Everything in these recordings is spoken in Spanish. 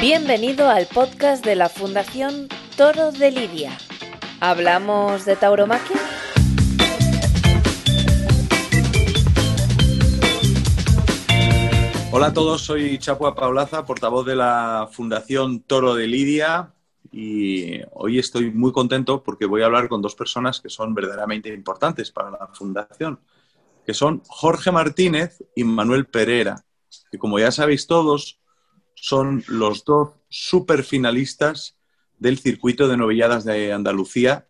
Bienvenido al podcast de la Fundación Toro de Lidia. ¿Hablamos de tauromaquia? Hola a todos, soy Chapua Paulaza, portavoz de la Fundación Toro de Lidia y hoy estoy muy contento porque voy a hablar con dos personas que son verdaderamente importantes para la Fundación, que son Jorge Martínez y Manuel Pereira, que como ya sabéis todos, son los dos superfinalistas del circuito de novilladas de Andalucía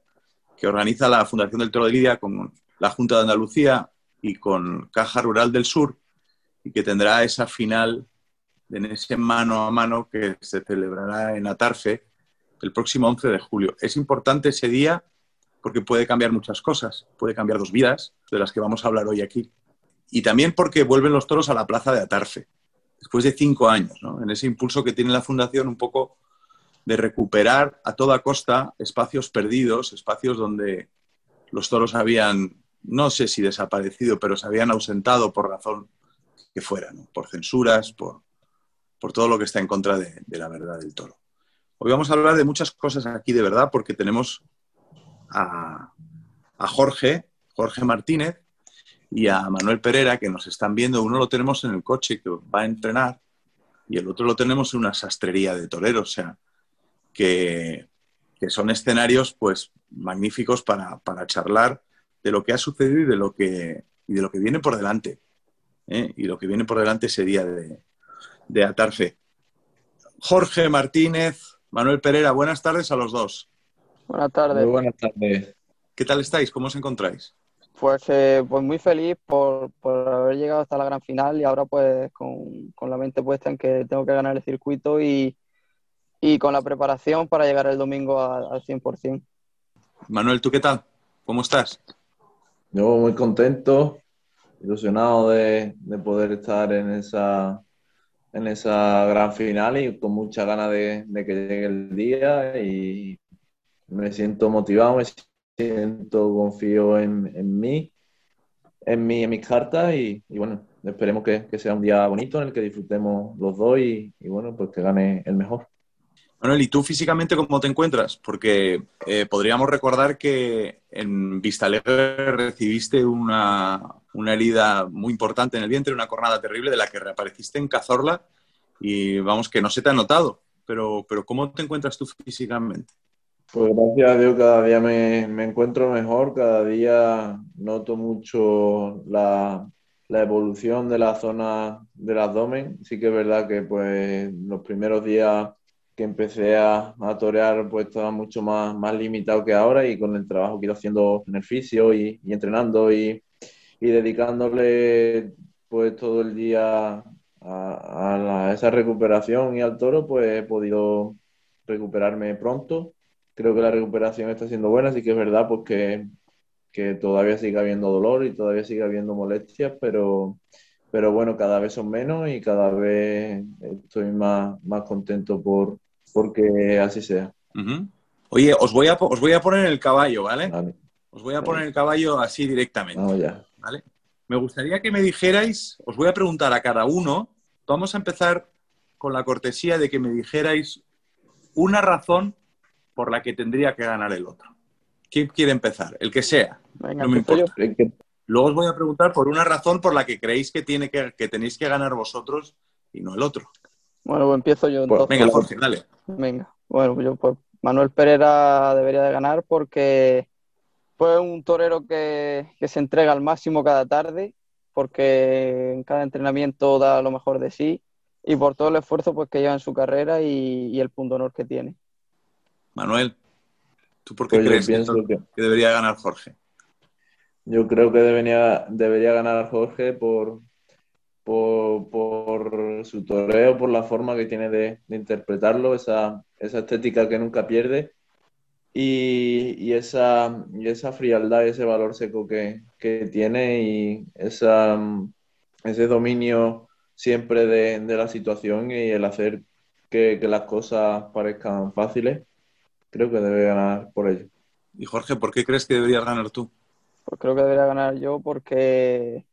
que organiza la Fundación del Toro de Lidia con la Junta de Andalucía y con Caja Rural del Sur y que tendrá esa final en ese mano a mano que se celebrará en Atarfe el próximo 11 de julio. Es importante ese día porque puede cambiar muchas cosas, puede cambiar dos vidas, de las que vamos a hablar hoy aquí. Y también porque vuelven los toros a la plaza de Atarfe, después de cinco años, en ese impulso que tiene la Fundación un poco de recuperar a toda costa espacios perdidos, espacios donde los toros habían, no sé si desaparecido, pero se habían ausentado por razón que fuera, por censuras, por, por, todo lo que está en contra de, la verdad del toro. Hoy vamos a hablar de muchas cosas aquí de verdad porque tenemos a, a Jorge, Jorge Martínez y a Manuel Pereira que nos están viendo. Uno lo tenemos en el coche que va a entrenar y el otro lo tenemos en una sastrería de toreros, o sea, que, que son escenarios pues magníficos para, para, charlar de lo que ha sucedido y de lo que, y de lo que viene por delante. ¿eh? y lo que viene por delante ese día de, de Atarfe. Jorge Martínez, Manuel Pereira, buenas tardes a los dos. Buenas tardes. Muy buenas tardes. ¿Qué tal estáis? ¿Cómo os encontráis? Pues, eh, pues muy feliz por, por, haber llegado hasta la gran final y ahora pues con, con, la mente puesta en que tengo que ganar el circuito y, y con la preparación para llegar el domingo a, al 100%. Manuel, ¿tú qué tal? ¿Cómo estás? Yo muy contento, ilusionado de, de, poder estar en esa, en esa gran final y con mucha ganas de, de, que llegue el día y me siento motivado, me siento, confío en, en mí, en mí, en mis cartas y, bueno, esperemos que, que, sea un día bonito en el que disfrutemos los dos y, y bueno, pues que gane el mejor. Manuel, ¿y tú físicamente cómo te encuentras? Porque eh, podríamos recordar que en Vistalegre recibiste una, una, herida muy importante en el vientre, una cornada terrible de la que reapareciste en Cazorla y vamos, que no se te ha notado. Pero, pero ¿cómo te encuentras tú físicamente? Pues gracias a Dios cada día me, me encuentro mejor, cada día noto mucho la, la evolución de la zona del abdomen. Sí que es verdad que pues los primeros días que empecé a, a torear, pues estaba mucho más, más limitado que ahora y con el trabajo que he ido haciendo en el fisio y, y entrenando y, y, dedicándole pues todo el día a, a, esa recuperación y al toro, pues he podido recuperarme pronto. Creo que la recuperación está siendo buena, así que es verdad pues que, todavía sigue habiendo dolor y todavía sigue habiendo molestias, pero, pero bueno, cada vez son menos y cada vez estoy más, más contento por, porque así sea. Uh -huh. Oye, os voy, a, os voy a poner el caballo, ¿vale? vale. Os voy a poner el caballo así directamente. Vamos ya. ¿vale? Me gustaría que me dijerais, os voy a preguntar a cada uno, vamos a empezar con la cortesía de que me dijerais una razón por la que tendría que ganar el otro. ¿Quién quiere empezar? El que sea. Venga, no me importa. Luego os voy a preguntar por una razón por la que creéis que, tiene que, que tenéis que ganar vosotros y no el otro. Bueno, pues empiezo yo entonces. Venga, Jorge, dale. Venga, bueno, yo pues Manuel Pereira debería de ganar porque fue un torero que, que, se entrega al máximo cada tarde, porque en cada entrenamiento da lo mejor de sí y por todo el esfuerzo pues, que lleva en su carrera y, y el punto honor que tiene. Manuel, ¿tú por qué pues crees que, que, debería ganar Jorge? Yo creo que debería, debería ganar Jorge por, por, por, su toreo, por la forma que tiene de, de interpretarlo, esa, esa, estética que nunca pierde y, y, esa, y esa frialdad, ese valor seco que, que tiene y esa, ese dominio siempre de, de, la situación y el hacer que, que, las cosas parezcan fáciles, creo que debe ganar por ello. Y Jorge, ¿por qué crees que deberías ganar tú? Pues creo que debería ganar yo porque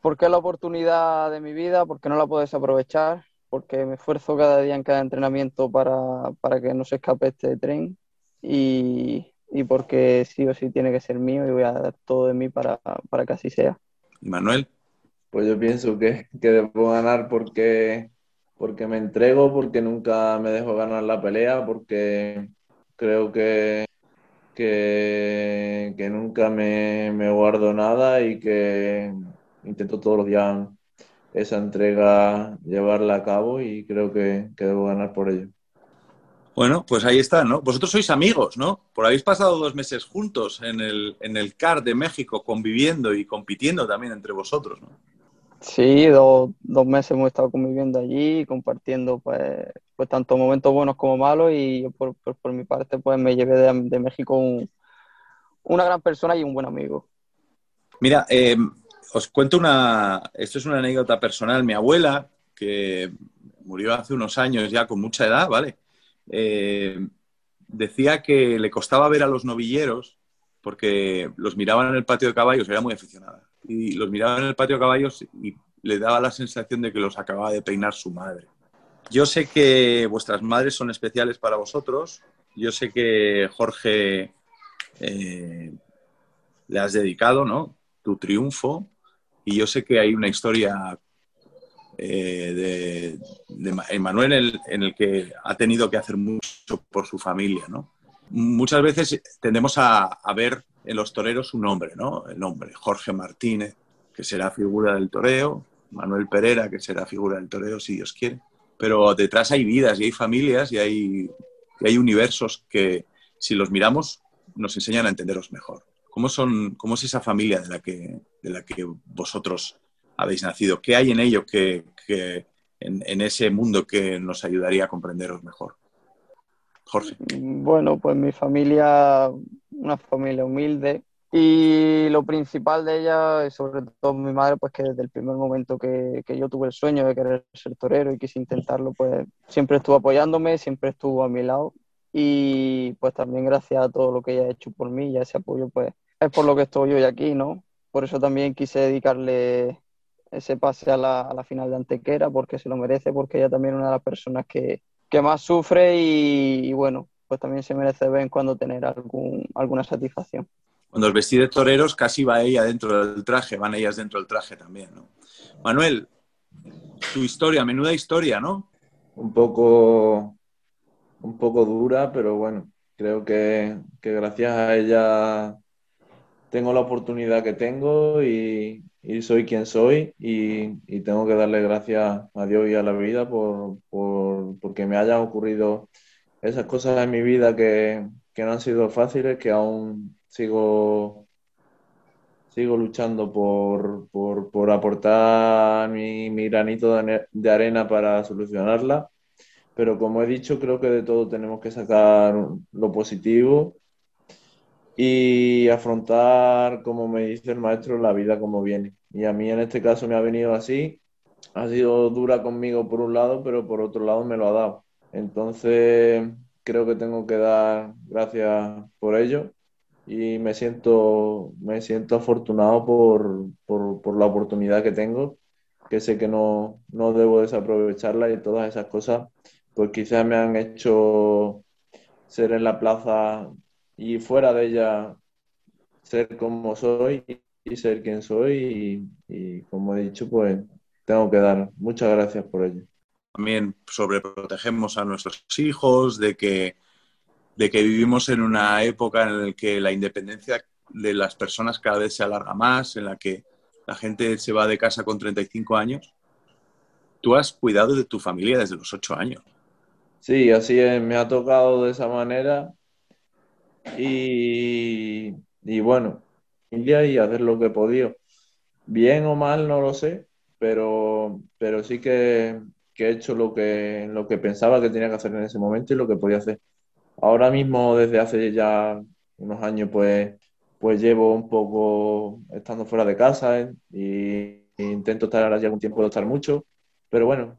porque es la oportunidad de mi vida, porque no la puedes aprovechar porque me esfuerzo cada día en cada entrenamiento para, para que no se escape este tren y, y, porque sí o sí tiene que ser mío y voy a dar todo de mí para, para que así sea. Manuel? Pues yo pienso que, que debo ganar porque, porque me entrego, porque nunca me dejo ganar la pelea, porque creo que, que, que nunca me, me guardo nada y que intento todos los días esa entrega llevarla a cabo y creo que, que, debo ganar por ello. Bueno, pues ahí está, ¿no? Vosotros sois amigos, ¿no? Por habéis pasado dos meses juntos en el, en el CAR de México, conviviendo y compitiendo también entre vosotros, ¿no? Sí, dos, dos meses hemos estado conviviendo allí, compartiendo pues, pues tanto momentos buenos como malos y por, por, por mi parte pues me llevé de, de México un, una gran persona y un buen amigo. Mira, eh, os cuento una, esto es una anécdota personal. Mi abuela, que murió hace unos años ya con mucha edad, ¿vale? Eh, decía que le costaba ver a los novilleros porque los miraban en el patio de caballos, era muy aficionada, y los miraba en el patio de caballos y le daba la sensación de que los acababa de peinar su madre. Yo sé que vuestras madres son especiales para vosotros, yo sé que Jorge eh, le has dedicado, ¿no? Tu triunfo, y yo sé que hay una historia eh, de, Emanuel en, el que ha tenido que hacer mucho por su familia, ¿no? Muchas veces tendemos a, a, ver en los toreros un nombre, ¿no? El nombre, Jorge Martínez, que será figura del toreo, Manuel Pereira, que será figura del toreo, si Dios quiere. Pero detrás hay vidas y hay familias y hay, hay universos que, si los miramos, nos enseñan a entenderos mejor. ¿Cómo, son, ¿Cómo es esa familia de la, que, de la que vosotros habéis nacido? ¿Qué hay en ello que, que en, en, ese mundo que nos ayudaría a comprenderos mejor? Jorge. Bueno, pues mi familia, una familia humilde y lo principal de ella, sobre todo mi madre, pues que desde el primer momento que, que yo tuve el sueño de querer ser torero y quise intentarlo, pues siempre estuvo apoyándome, siempre estuvo a mi lado y pues también gracias a todo lo que ella ha hecho por mí y a ese apoyo pues es por lo que estoy hoy aquí, ¿no? Por eso también quise dedicarle ese pase a la, a la final de Antequera porque se lo merece, porque ella también es una de las personas que, que más sufre y, y, bueno, pues también se merece de vez en cuando tener algún, alguna satisfacción. Cuando el vestido de toreros casi va ella dentro del traje, van ellas dentro del traje también, ¿no? Manuel, tu historia, menuda historia, ¿no? Un poco un poco dura, pero bueno, creo que, gracias a ella tengo la oportunidad que tengo y, y soy quien soy y, y, tengo que darle gracias a Dios y a la vida por, por, porque me hayan ocurrido esas cosas en mi vida que, que no han sido fáciles, que aún sigo sigo luchando por, por, por aportar mi, mi granito de, arena para solucionarla pero como he dicho, creo que de todo tenemos que sacar lo positivo y afrontar, como me dice el maestro, la vida como viene. Y a mí en este caso me ha venido así, ha sido dura conmigo por un lado, pero por otro lado me lo ha dado. Entonces creo que tengo que dar gracias por ello y me siento, me siento afortunado por, por, por la oportunidad que tengo, que sé que no, no debo desaprovecharla y todas esas cosas pues quizás me han hecho ser en la plaza y fuera de ella ser como soy y ser quien soy y, y como he dicho, pues tengo que dar muchas gracias por ello. También sobreprotegemos a nuestros hijos de que, de que vivimos en una época en la que la independencia de las personas cada vez se alarga más, en la que la gente se va de casa con 35 años. Tú has cuidado de tu familia desde los 8 años. Sí, así es, me ha tocado de esa manera y, y bueno, y hacer lo que he podido. Bien o mal, no lo sé, pero, pero sí que, que, he hecho lo que, lo que pensaba que tenía que hacer en ese momento y lo que podía hacer. Ahora mismo, desde hace ya unos años, pues, pues llevo un poco estando fuera de casa ¿eh? y, y intento estar ahora ya algún tiempo, puedo estar mucho, pero bueno,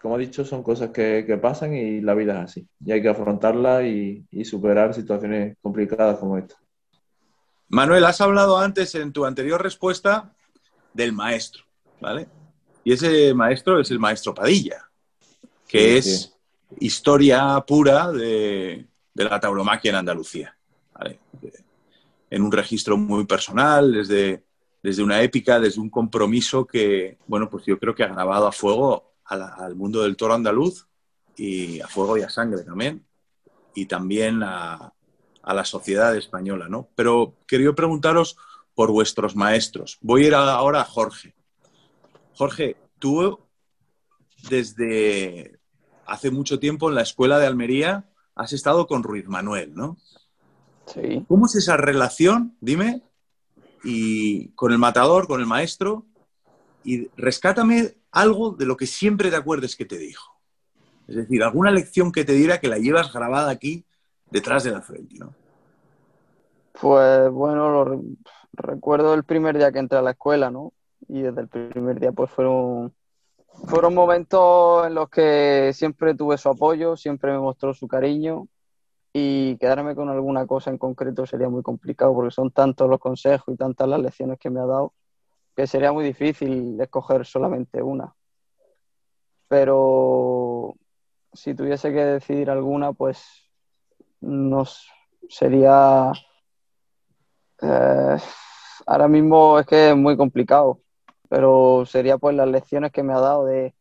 como he dicho, son cosas que, que, pasan y la vida es así. Y hay que afrontarla y, y, superar situaciones complicadas como esta. Manuel, has hablado antes en tu anterior respuesta del maestro, ¿vale? Y ese maestro es el maestro Padilla. que es historia pura de, la tauromaquia en Andalucía. En un registro muy personal, desde, desde una épica, desde un compromiso que, bueno, pues yo creo que ha grabado a fuego al mundo del toro andaluz y a fuego y a sangre también, y también a, a la sociedad española, ¿no? Pero quería preguntaros por vuestros maestros. Voy a ir ahora a Jorge. Jorge, tú desde hace mucho tiempo en la escuela de Almería has estado con Ruiz Manuel, ¿no? Sí. ¿Cómo es esa relación, dime, y con el matador, con el maestro? Y rescátame algo de lo que siempre te acuerdes que te dijo. Es decir, alguna lección que te diera que la llevas grabada aquí detrás de la frente, ¿no? Pues bueno, lo recuerdo el primer día que entré a la escuela, ¿no? Y desde el primer día pues fueron, fueron momentos en los que siempre tuve su apoyo, siempre me mostró su cariño y quedarme con alguna cosa en concreto sería muy complicado porque son tantos los consejos y tantas las lecciones que me ha dado que sería muy difícil escoger solamente una. Pero si tuviese que decidir alguna, pues nos sería eh, ahora mismo es que es muy complicado, pero sería pues las lecciones que me ha dado de,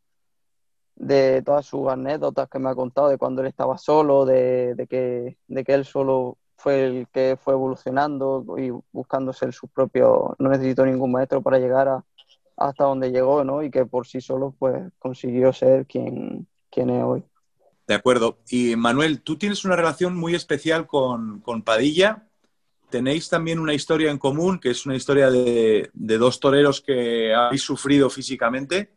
de todas sus anécdotas que me ha contado de cuando él estaba solo, de, que, de que él solo fue el que fue evolucionando y buscándose el sus propios, no necesitó ningún maestro para llegar a, hasta donde llegó, ¿no? Y que por sí solo pues consiguió ser quien, quien es hoy. De acuerdo. Y Manuel, tú tienes una relación muy especial con, con Padilla tenéis también una historia en común, que es una historia de, dos toreros que habéis sufrido físicamente.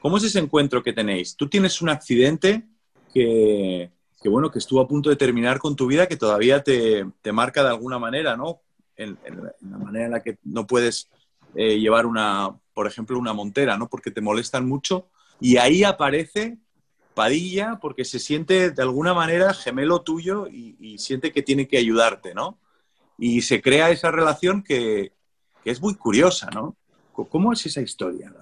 ¿Cómo es ese encuentro que tenéis? Tú tienes un accidente que, bueno, que estuvo a punto de terminar con tu vida, que todavía te, marca de alguna manera, ¿no? En, la manera en la que no puedes eh, llevar una, por ejemplo, una montera, ¿no? Porque te molestan mucho. Y ahí aparece Padilla porque se siente de alguna manera gemelo tuyo y, y siente que tiene que ayudarte, ¿no? Y se crea esa relación que, es muy curiosa, ¿no? ¿Cómo es esa historia?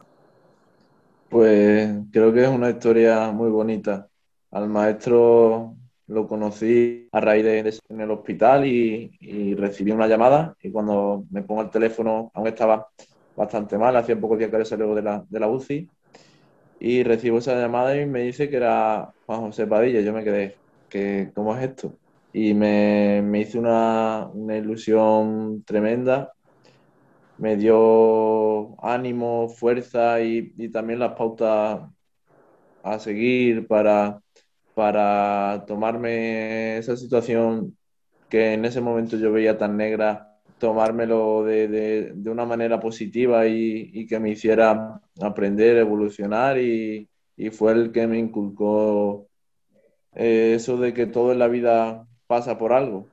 Pues creo que es una historia muy bonita. Al maestro lo conocí a raíz de, en el hospital y, recibí una llamada y cuando me pongo el teléfono aún estaba bastante mal, hacía pocos días que había salido de la, de la UCI y recibo esa llamada y me dice que era Juan José Padilla. Yo me quedé, que ¿cómo es esto? Y me, me hizo una, una, ilusión tremenda. Me dio ánimo, fuerza y, y, también las pautas a seguir para, para tomarme esa situación que en ese momento yo veía tan negra, tomármelo de, de, de una manera positiva y, y, que me hiciera aprender, evolucionar y, y fue el que me inculcó eh, eso de que todo en la vida pasa por algo.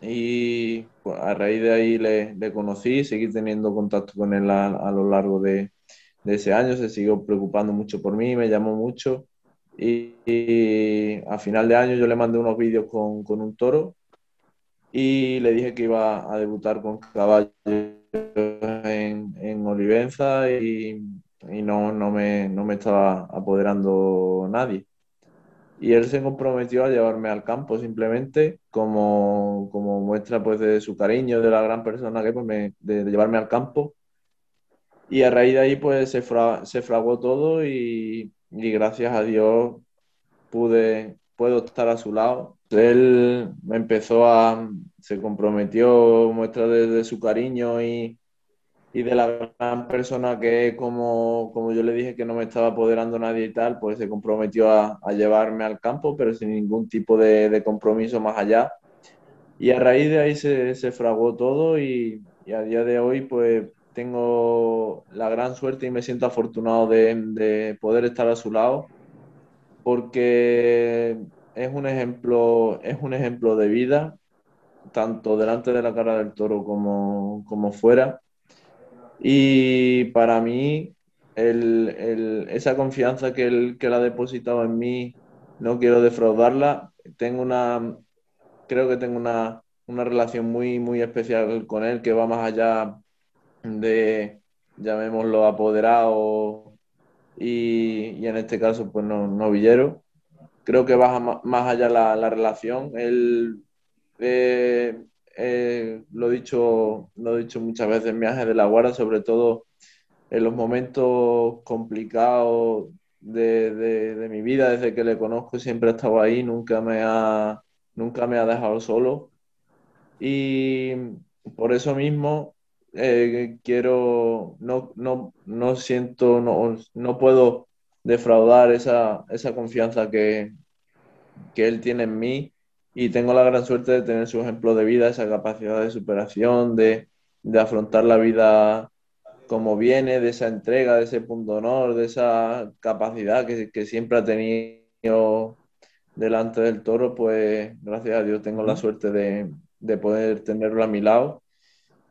Y a raíz de ahí le, le, conocí, seguí teniendo contacto con él a, lo largo de, de, ese año, se siguió preocupando mucho por mí, me llamó mucho. Y, a final de año yo le mandé unos vídeos con, con, un toro y le dije que iba a debutar con caballo en, en Olivenza y, y no, no, me, no me estaba apoderando nadie y él se comprometió a llevarme al campo simplemente como, como muestra pues de su cariño, de la gran persona que pues me, de, llevarme al campo. Y a raíz de ahí pues se, se fraguó todo y, y, gracias a Dios pude, puedo estar a su lado. Él me empezó a, se comprometió, muestra de, de su cariño y, y de la gran persona que, como, como yo le dije que no me estaba apoderando nadie y tal, pues se comprometió a, a llevarme al campo, pero sin ningún tipo de, de, compromiso más allá. Y a raíz de ahí se, se todo y, y, a día de hoy pues tengo la gran suerte y me siento afortunado de, de poder estar a su lado porque es un ejemplo, es un ejemplo de vida, tanto delante de la cara del toro como, como fuera y para mí, el, el, esa confianza que él, que él ha depositado en mí, no quiero defraudarla. Tengo una, creo que tengo una, una relación muy, muy especial con él que va más allá de, llamémoslo, apoderado y, en este caso, pues no, novillero. Creo que baja más allá la, la relación. Él, eh, eh, lo, he dicho, lo he dicho muchas veces en viajes de la guarda, sobre todo en los momentos complicados de, de, mi vida, desde que le conozco, siempre ha estado ahí, nunca me ha, nunca me ha dejado solo. Y por eso mismo eh, quiero, no, no, no siento, no, no puedo defraudar esa, esa confianza que, que él tiene en mí y tengo la gran suerte de tener su ejemplo de vida, esa capacidad de superación, de, de afrontar la vida como viene, de esa entrega, de ese punto de honor, de esa capacidad que, que siempre ha tenido delante del toro, pues gracias a Dios tengo la suerte de, de poder tenerlo a mi lado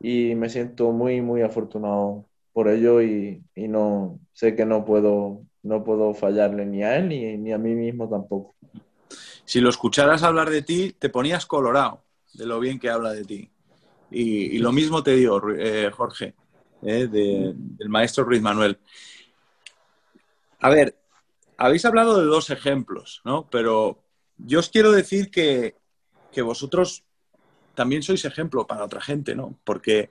y me siento muy, muy afortunado por ello y, y, no sé que no puedo, no puedo fallarle ni a él ni, ni, a mí mismo tampoco. Si lo escucharas hablar de ti, te ponías colorado de lo bien que habla de ti. Y, lo mismo te digo, eh, Jorge, eh, de, del maestro Ruiz Manuel. A ver, habéis hablado de dos ejemplos, ¿no? Pero yo os quiero decir que, que vosotros también sois ejemplo para otra gente, ¿no? Porque,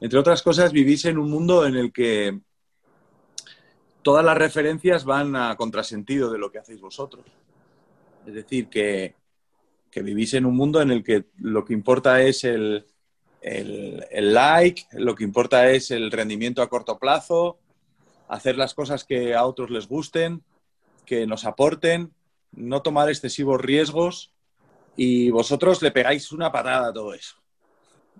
entre otras cosas, vivís en un mundo en el que todas las referencias van a contrasentido de lo que hacéis vosotros. Es decir, que, que vivís en un mundo en el que lo que importa es el, el, like, lo que importa es el rendimiento a corto plazo, hacer las cosas que a otros les gusten, que nos aporten, no tomar excesivos riesgos y vosotros le pegáis una patada a todo eso.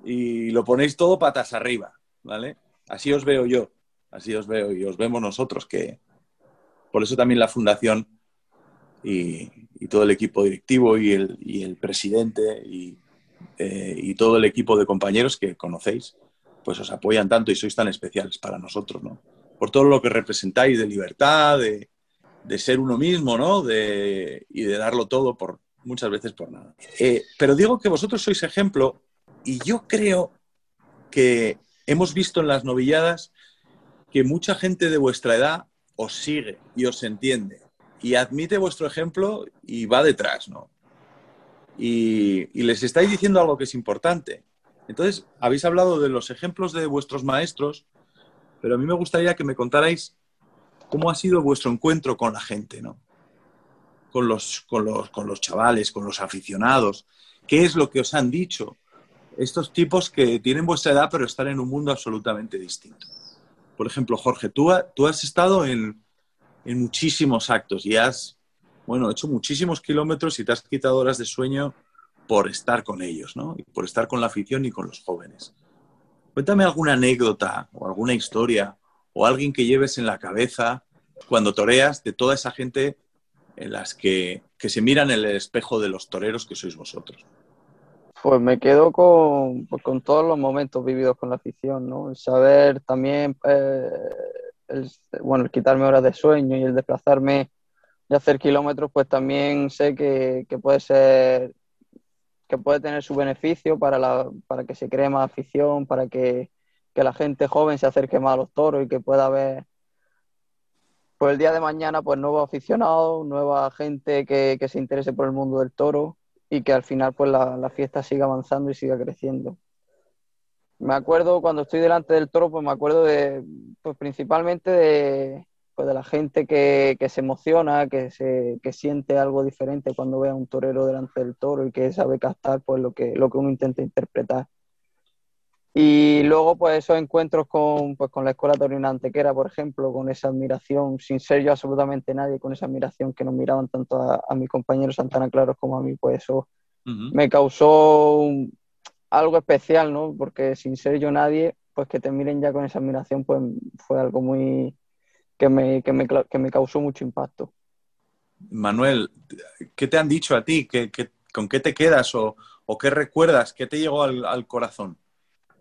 Y lo ponéis todo patas arriba, ¿vale? Así os veo yo, así os veo y os vemos nosotros, que por eso también la fundación y, y todo el equipo directivo y el, y el presidente y, eh, y, todo el equipo de compañeros que conocéis, pues os apoyan tanto y sois tan especiales para nosotros, ¿no? Por todo lo que representáis de libertad, de, de ser uno mismo, ¿no? De, y de darlo todo por, muchas veces por nada. Eh, pero digo que vosotros sois ejemplo y yo creo que hemos visto en las novilladas que mucha gente de vuestra edad os sigue y os entiende y admite vuestro ejemplo y va detrás, ¿no? Y, les estáis diciendo algo que es importante. Entonces, habéis hablado de los ejemplos de vuestros maestros, pero a mí me gustaría que me contarais cómo ha sido vuestro encuentro con la gente, ¿no? con los, con los, con los chavales, con los aficionados? ¿Qué es lo que os han dicho estos tipos que tienen vuestra edad pero están en un mundo absolutamente distinto? Por ejemplo, Jorge, tú, tú has estado en, en muchísimos actos y has, bueno, hecho muchísimos kilómetros y te has quitado horas de sueño por estar con ellos, ¿no? Y por estar con la afición y con los jóvenes. Cuéntame alguna anécdota o alguna historia o alguien que lleves en la cabeza cuando toreas de toda esa gente en las que, que, se miran en el espejo de los toreros que sois vosotros? Pues me quedo con, con todos los momentos vividos con la afición, ¿no? Saber también, eh, el, bueno, el quitarme horas de sueño y el desplazarme y hacer kilómetros, pues también sé que, que puede ser, que puede tener su beneficio para, la, para que se cree más afición, para que, que la gente joven se acerque más a los toros y que pueda haber pues el día de mañana, pues nuevos aficionados, nueva gente que, que, se interese por el mundo del toro y que al final pues la, la, fiesta siga avanzando y siga creciendo. Me acuerdo cuando estoy delante del toro, pues me acuerdo de, pues principalmente de, pues de la gente que, que se emociona, que, se, que siente algo diferente cuando ve a un torero delante del toro y que sabe captar pues lo que, lo que uno intenta interpretar. Y luego, pues esos encuentros con, pues, con la Escuela Torina Antequera, por ejemplo, con esa admiración, sin ser yo absolutamente nadie, con esa admiración que nos miraban tanto a, a mis compañeros Santana Claros como a mí, pues eso uh -huh. me causó un, algo especial, ¿no? Porque sin ser yo nadie, pues que te miren ya con esa admiración, pues fue algo muy... que me, que me, que me causó mucho impacto. Manuel, ¿qué te han dicho a ti? ¿Qué, qué, con qué te quedas o, o qué recuerdas? ¿Qué te llegó al, al corazón?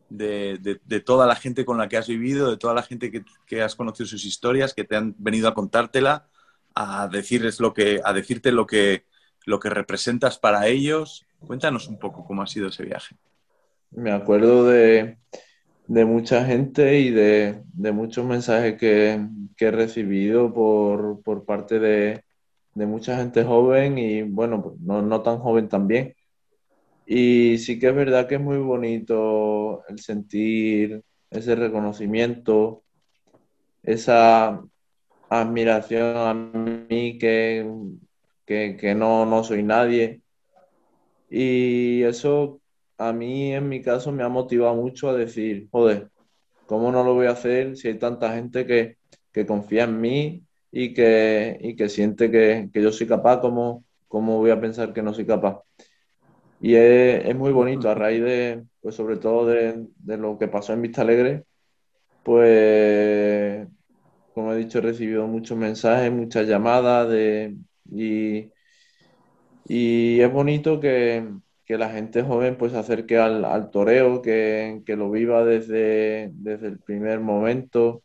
De, de, de, toda la gente con la que has vivido, de toda la gente que, que, has conocido sus historias, que te han venido a contártela, a decirles lo que, a decirte lo que, lo que representas para ellos. Cuéntanos un poco cómo ha sido ese viaje. Me acuerdo de, de mucha gente y de, muchos mensajes que, he recibido por, parte de, mucha gente joven y bueno, pues no, no tan joven también. Y sí que es verdad que es muy bonito el sentir ese reconocimiento, esa admiración a mí que, que, no, no soy nadie. Y eso a mí en mi caso me ha motivado mucho a decir, joder, ¿cómo no lo voy a hacer si hay tanta gente que, confía en mí y que, que siente que, yo soy capaz? ¿cómo, ¿Cómo voy a pensar que no soy capaz? Y es, muy bonito a raíz de, pues sobre todo de, lo que pasó en Vista Alegre, pues, como he dicho, he recibido muchos mensajes, muchas llamadas de, y, y es bonito que, la gente joven pues se acerque al, toreo, que, lo viva desde, desde el primer momento,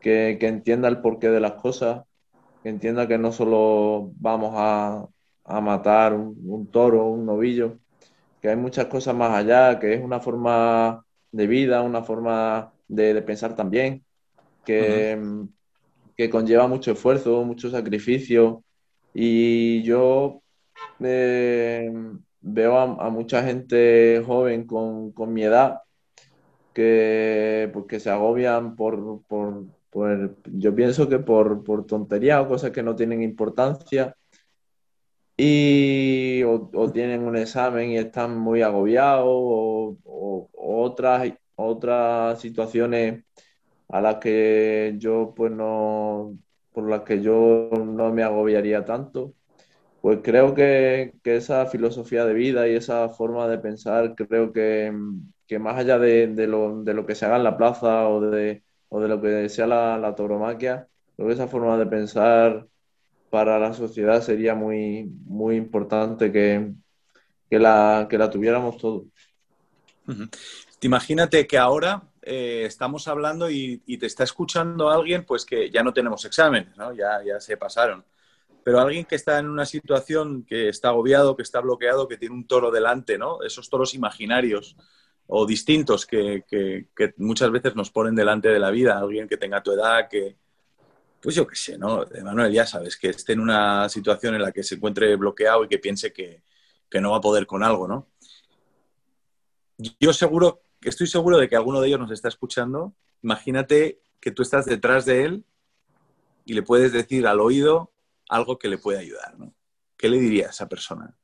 que, entienda el porqué de las cosas, que entienda que no solo vamos a, matar un, un, toro, un novillo, que hay muchas cosas más allá, que es una forma de vida, una forma de, pensar también, que, que, conlleva mucho esfuerzo, mucho sacrificio. Y yo eh, veo a, mucha gente joven con, mi edad que, pues, se agobian por, por, yo pienso que por, por tonterías o cosas que no tienen importancia y o, tienen un examen y están muy agobiados o, otras, otras situaciones a las que yo pues no, por las que yo no me agobiaría tanto. Pues creo que, esa filosofía de vida y esa forma de pensar, creo que, más allá de, lo, que se haga en la plaza o de, de lo que sea la, la tauromaquia, creo que esa forma de pensar para la sociedad sería muy, muy importante que, la, que la tuviéramos todos. Imagínate que ahora eh, estamos hablando y, te está escuchando alguien, pues que ya no tenemos exámenes, ¿no? ya, ya se pasaron. Pero alguien que está en una situación que está agobiado, que está bloqueado, que tiene un toro delante, ¿no? Esos toros imaginarios o distintos que, que muchas veces nos ponen delante de la vida. Alguien que tenga tu edad, que, pues yo qué sé, ¿no? Manuel, ya sabes, que esté en una situación en la que se encuentre bloqueado y que piense que, no va a poder con algo, ¿no? Yo seguro, estoy seguro de que alguno de ellos nos está escuchando. Imagínate que tú estás detrás de él y le puedes decir al oído algo que le puede ayudar, ¿no? ¿Qué le diría a esa persona?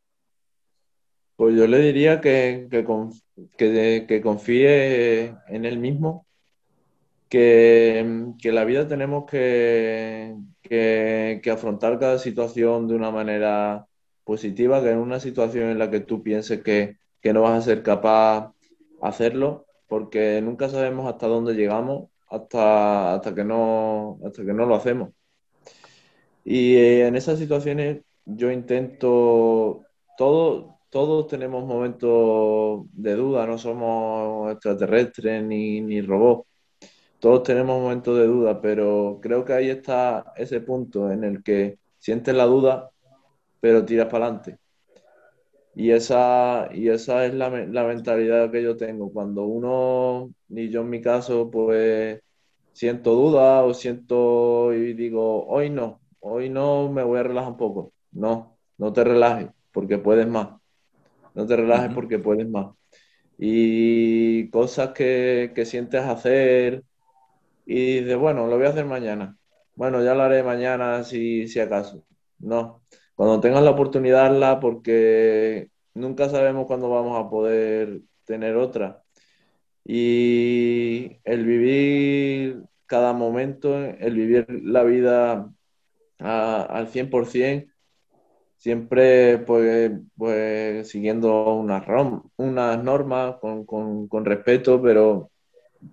Pues yo le diría que, que confíe en él mismo, que, que la vida tenemos que, que, afrontar cada situación de una manera positiva, que en una situación en la que tú pienses que, que no vas a ser capaz de hacerlo, porque nunca sabemos hasta dónde llegamos hasta, hasta, que, no, hasta que no lo hacemos. Y en esas situaciones yo intento, todo, todos tenemos momentos de duda, no somos extraterrestres ni, ni robots todos tenemos momentos de duda, pero creo que ahí está ese punto en el que sientes la duda, pero tiras para adelante. Y esa, y esa es la, mentalidad que yo tengo. Cuando uno, y yo en mi caso, pues siento duda o siento y digo, hoy no, hoy no me voy a relajar un poco. No, no te relajes porque puedes más. No te relajes porque puedes más. Y cosas que, que sientes hacer y dices, bueno, lo voy a hacer mañana. Bueno, ya lo haré mañana si, si acaso. No, cuando tengas la oportunidad, hazla porque nunca sabemos cuándo vamos a poder tener otra. Y el vivir cada momento, el vivir la vida al 100%, siempre pues, pues siguiendo unas, unas normas con, con, con respeto, pero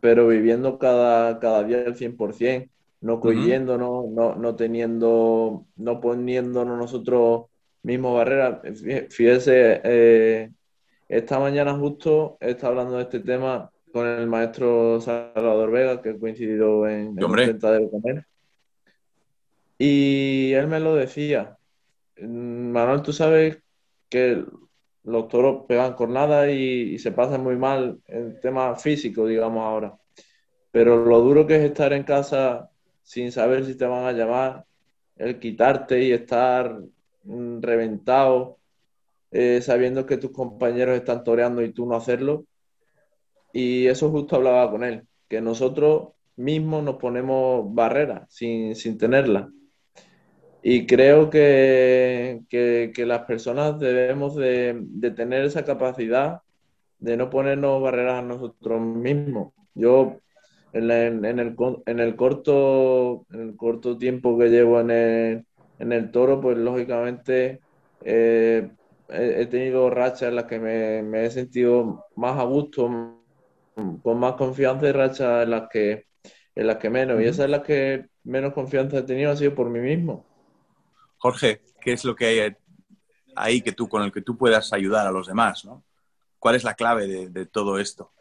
pero viviendo cada, cada día al 100%, no creyéndonos, no, no teniendo, no poniéndonos nosotros mismos barreras. Fíjese, eh, esta mañana justo estado hablando de este tema con el maestro Salvador Vega, que he coincidido en, el de comer. Y él me lo decía. Manuel, tú sabes que los toros pegan cornadas y, y se pasan muy mal en tema físico, digamos ahora. Pero lo duro que es estar en casa sin saber si te van a llamar, el quitarte y estar mm, reventado, eh, sabiendo que tus compañeros están toreando y tú no hacerlo. Y eso justo hablaba con él, que nosotros mismos nos ponemos barreras sin, sin tenerlas. Y creo que, que, que, las personas debemos de, de, tener esa capacidad de no ponernos barreras a nosotros mismos. Yo en, en, en, el, en, el, corto, en el corto tiempo que llevo en el, en el toro, pues lógicamente eh, he, he, tenido rachas en las que me, me, he sentido más a gusto, con más confianza y rachas en las que, en las que menos. Y esas en las que menos confianza he tenido ha sido por mí mismo. Jorge, ¿qué es lo que hay ahí que tú, con el que tú puedas ayudar a los demás? ¿Cuál es la clave de, de todo esto?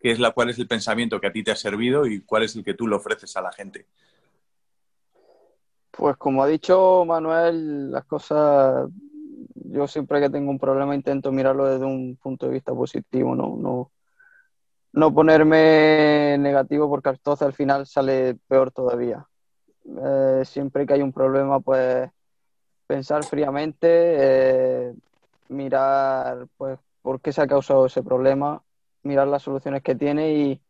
¿Qué es la, ¿Cuál es el pensamiento que a ti te ha servido y cuál es el que tú le ofreces a la gente? Pues como ha dicho Manuel, las cosas, yo siempre que tengo un problema intento mirarlo desde un punto de vista positivo, no, no, no ponerme negativo porque entonces al final sale peor todavía. Eh, siempre que hay un problema, pues pensar fríamente, eh, mirar pues por qué se ha causado ese problema, mirar las soluciones que tiene y,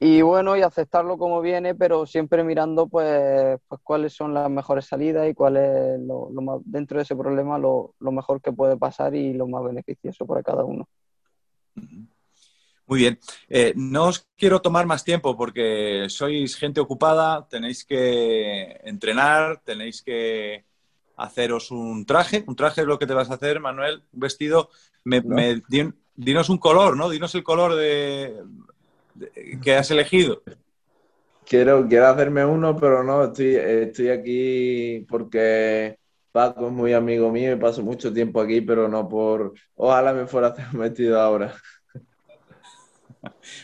y bueno, y aceptarlo como viene, pero siempre mirando pues, pues cuáles son las mejores salidas y cuál es lo, más, dentro de ese problema lo, lo, mejor que puede pasar y lo más beneficioso para cada uno. Muy bien. Eh, no os quiero tomar más tiempo porque sois gente ocupada, tenéis que entrenar, tenéis que haceros un traje. Un traje es lo que te vas a hacer, Manuel, un vestido. Me, no. me, dinos un color, ¿no? Dinos el color de, de, que has elegido. Quiero, quiero hacerme uno, pero no, estoy, estoy aquí porque Paco es muy amigo mío y paso mucho tiempo aquí, pero no por... Ojalá me fuera a hacer un vestido ahora.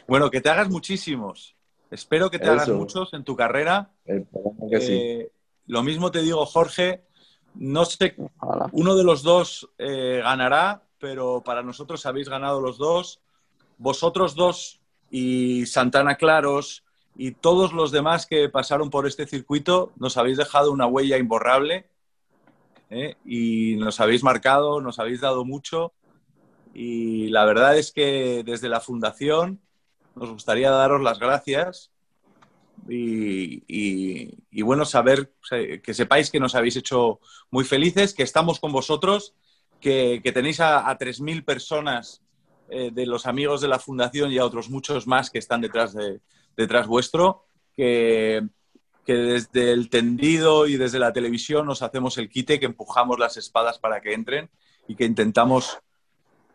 Bueno, que te hagas muchísimos. Espero que te Eso. hagas muchos en tu carrera. Que eh. Lo mismo te digo, Jorge. No sé, uno de los dos eh, ganará, pero para nosotros habéis ganado los dos. Vosotros dos y Santana Claros y todos los demás que pasaron por este circuito nos habéis dejado una huella imborrable ¿eh? y nos habéis marcado, nos habéis dado mucho y la verdad es que desde la fundación nos gustaría daros las gracias y, bueno, saber que sepáis que nos habéis hecho muy felices, que estamos con vosotros que, que tenéis a, a 3.000 personas eh, de los amigos de la Fundación y a otros muchos más que están detrás, de, detrás vuestro, que, que, desde el tendido y desde la televisión nos hacemos el quite, que empujamos las espadas para que entren y que intentamos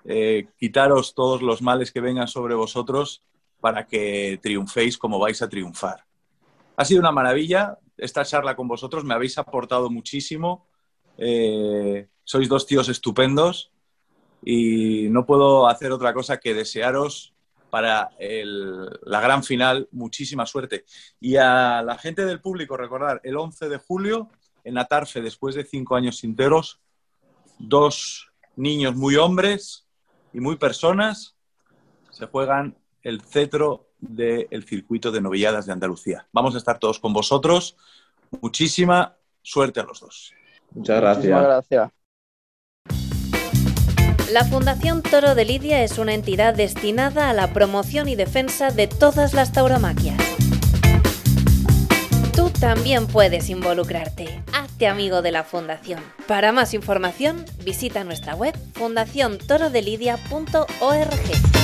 eh, quitaros todos los males que vengan sobre vosotros para que triunféis como vais a triunfar. Ha sido una maravilla esta charla con vosotros, me habéis aportado muchísimo. Eh, sois dos tíos estupendos y no puedo hacer otra cosa que desearos para el, la gran final muchísima suerte. Y a la gente del público, recordar, el 11 de julio en Atarfe, después de cinco años enteros, dos niños muy hombres y muy personas se juegan el cetro del circuito de novilladas de Andalucía. Vamos a estar todos con vosotros. Muchísima suerte a los dos. Muchas gracias. Muchísimas gracias. La Fundación Toro de Lidia es una entidad destinada a la promoción y defensa de todas las tauromaquias. Tú también puedes involucrarte. Hazte amigo de la Fundación. Para más información, visita nuestra web fundaciontorodelidia.org.